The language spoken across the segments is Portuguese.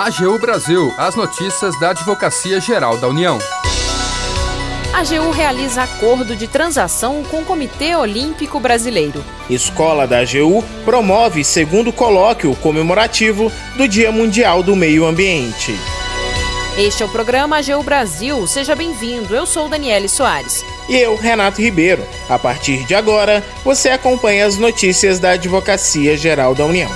AGU Brasil, as notícias da Advocacia Geral da União. A AGU realiza acordo de transação com o Comitê Olímpico Brasileiro. Escola da AGU promove segundo colóquio comemorativo do Dia Mundial do Meio Ambiente. Este é o programa AGU Brasil. Seja bem-vindo. Eu sou Daniele Soares. E eu, Renato Ribeiro. A partir de agora, você acompanha as notícias da Advocacia Geral da União.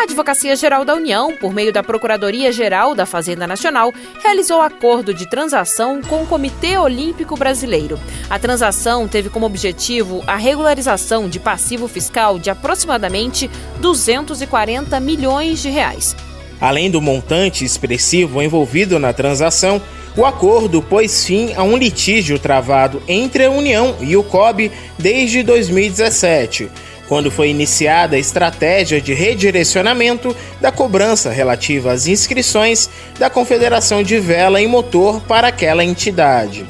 A Advocacia Geral da União, por meio da Procuradoria-Geral da Fazenda Nacional, realizou acordo de transação com o Comitê Olímpico Brasileiro. A transação teve como objetivo a regularização de passivo fiscal de aproximadamente 240 milhões de reais. Além do montante expressivo envolvido na transação, o acordo pôs fim a um litígio travado entre a União e o COB desde 2017 quando foi iniciada a estratégia de redirecionamento da cobrança relativa às inscrições da Confederação de Vela e Motor para aquela entidade.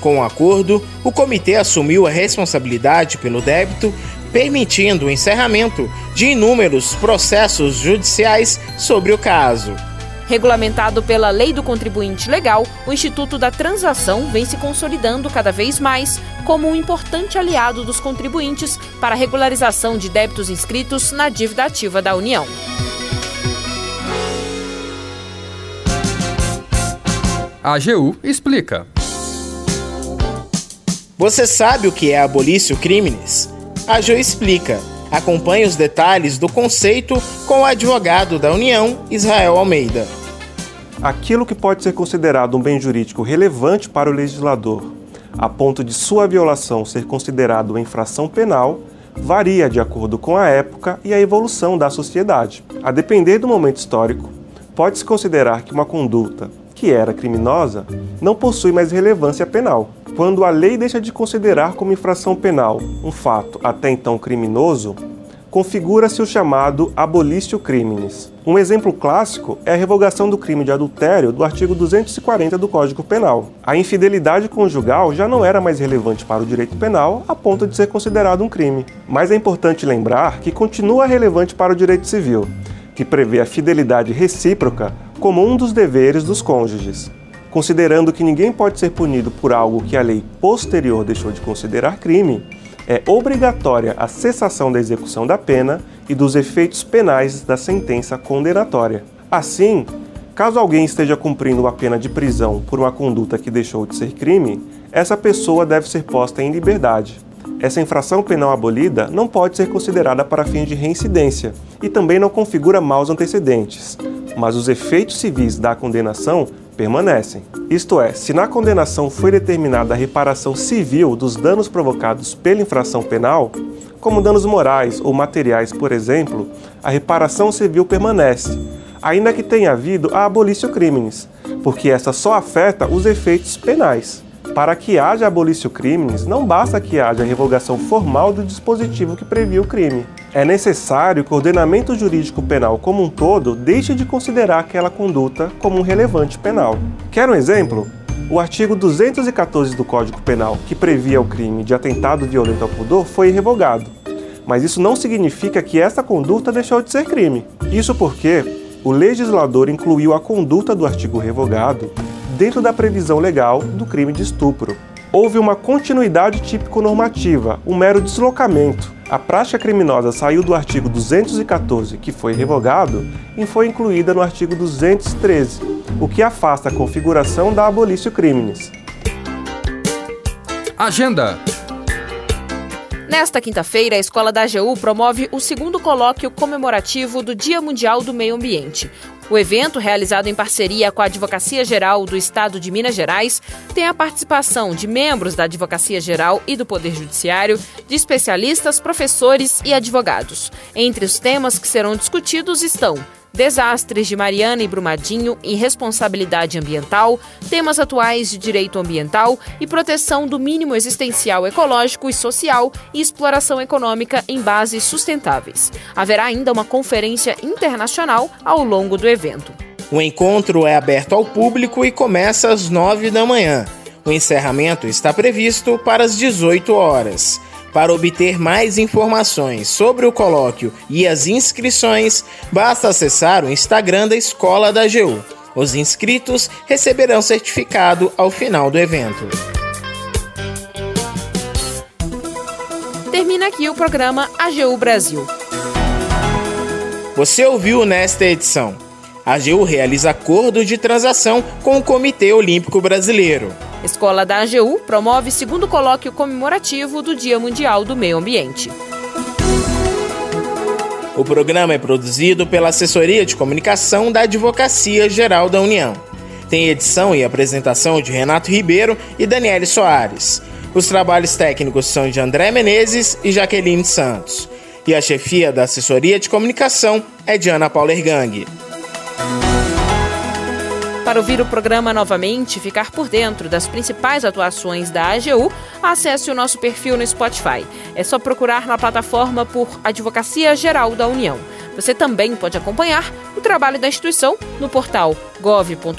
Com o acordo, o comitê assumiu a responsabilidade pelo débito, permitindo o encerramento de inúmeros processos judiciais sobre o caso. Regulamentado pela Lei do Contribuinte Legal, o Instituto da Transação vem se consolidando cada vez mais como um importante aliado dos contribuintes para a regularização de débitos inscritos na dívida ativa da União. A AGU explica. Você sabe o que é abolício crimes? A AGU explica. Acompanhe os detalhes do conceito com o advogado da União, Israel Almeida. Aquilo que pode ser considerado um bem jurídico relevante para o legislador, a ponto de sua violação ser considerada uma infração penal, varia de acordo com a época e a evolução da sociedade. A depender do momento histórico, pode-se considerar que uma conduta que era criminosa não possui mais relevância penal. Quando a lei deixa de considerar como infração penal um fato até então criminoso, configura-se o chamado abolício criminis. Um exemplo clássico é a revogação do crime de adultério do artigo 240 do Código Penal. A infidelidade conjugal já não era mais relevante para o direito penal a ponto de ser considerado um crime. Mas é importante lembrar que continua relevante para o direito civil, que prevê a fidelidade recíproca como um dos deveres dos cônjuges. Considerando que ninguém pode ser punido por algo que a lei posterior deixou de considerar crime, é obrigatória a cessação da execução da pena e dos efeitos penais da sentença condenatória. Assim, caso alguém esteja cumprindo uma pena de prisão por uma conduta que deixou de ser crime, essa pessoa deve ser posta em liberdade. Essa infração penal abolida não pode ser considerada para fins de reincidência e também não configura maus antecedentes, mas os efeitos civis da condenação permanecem. Isto é, se na condenação foi determinada a reparação civil dos danos provocados pela infração penal, como danos morais ou materiais, por exemplo, a reparação civil permanece, ainda que tenha havido a abolício crimes, porque essa só afeta os efeitos penais. Para que haja abolício crimes, não basta que haja revogação formal do dispositivo que previa o crime. É necessário que o ordenamento jurídico penal como um todo deixe de considerar aquela conduta como um relevante penal. Quer um exemplo? O artigo 214 do Código Penal, que previa o crime de atentado violento ao pudor, foi revogado. Mas isso não significa que essa conduta deixou de ser crime. Isso porque o legislador incluiu a conduta do artigo revogado dentro da previsão legal do crime de estupro. Houve uma continuidade típico-normativa, um mero deslocamento. A prática criminosa saiu do artigo 214, que foi revogado, e foi incluída no artigo 213, o que afasta a configuração da abolício crimes. Agenda Nesta quinta-feira, a Escola da AGU promove o segundo colóquio comemorativo do Dia Mundial do Meio Ambiente. O evento, realizado em parceria com a Advocacia Geral do Estado de Minas Gerais, tem a participação de membros da Advocacia Geral e do Poder Judiciário, de especialistas, professores e advogados. Entre os temas que serão discutidos estão desastres de Mariana e Brumadinho e responsabilidade ambiental, temas atuais de direito ambiental e proteção do mínimo existencial ecológico e social e exploração econômica em bases sustentáveis. Haverá ainda uma conferência internacional ao longo do evento. O encontro é aberto ao público e começa às 9 da manhã. O encerramento está previsto para as 18 horas. Para obter mais informações sobre o colóquio e as inscrições, basta acessar o Instagram da Escola da AGU. Os inscritos receberão certificado ao final do evento. Termina aqui o programa AGU Brasil. Você ouviu nesta edição. A AGU realiza acordo de transação com o Comitê Olímpico Brasileiro. Escola da AGU promove segundo colóquio comemorativo do Dia Mundial do Meio Ambiente. O programa é produzido pela Assessoria de Comunicação da Advocacia Geral da União. Tem edição e apresentação de Renato Ribeiro e Daniele Soares. Os trabalhos técnicos são de André Menezes e Jaqueline Santos. E a chefia da assessoria de comunicação é de Ana Paula Ergang. Para ouvir o programa novamente e ficar por dentro das principais atuações da AGU, acesse o nosso perfil no Spotify. É só procurar na plataforma por Advocacia Geral da União. Você também pode acompanhar o trabalho da instituição no portal gov.br/agu.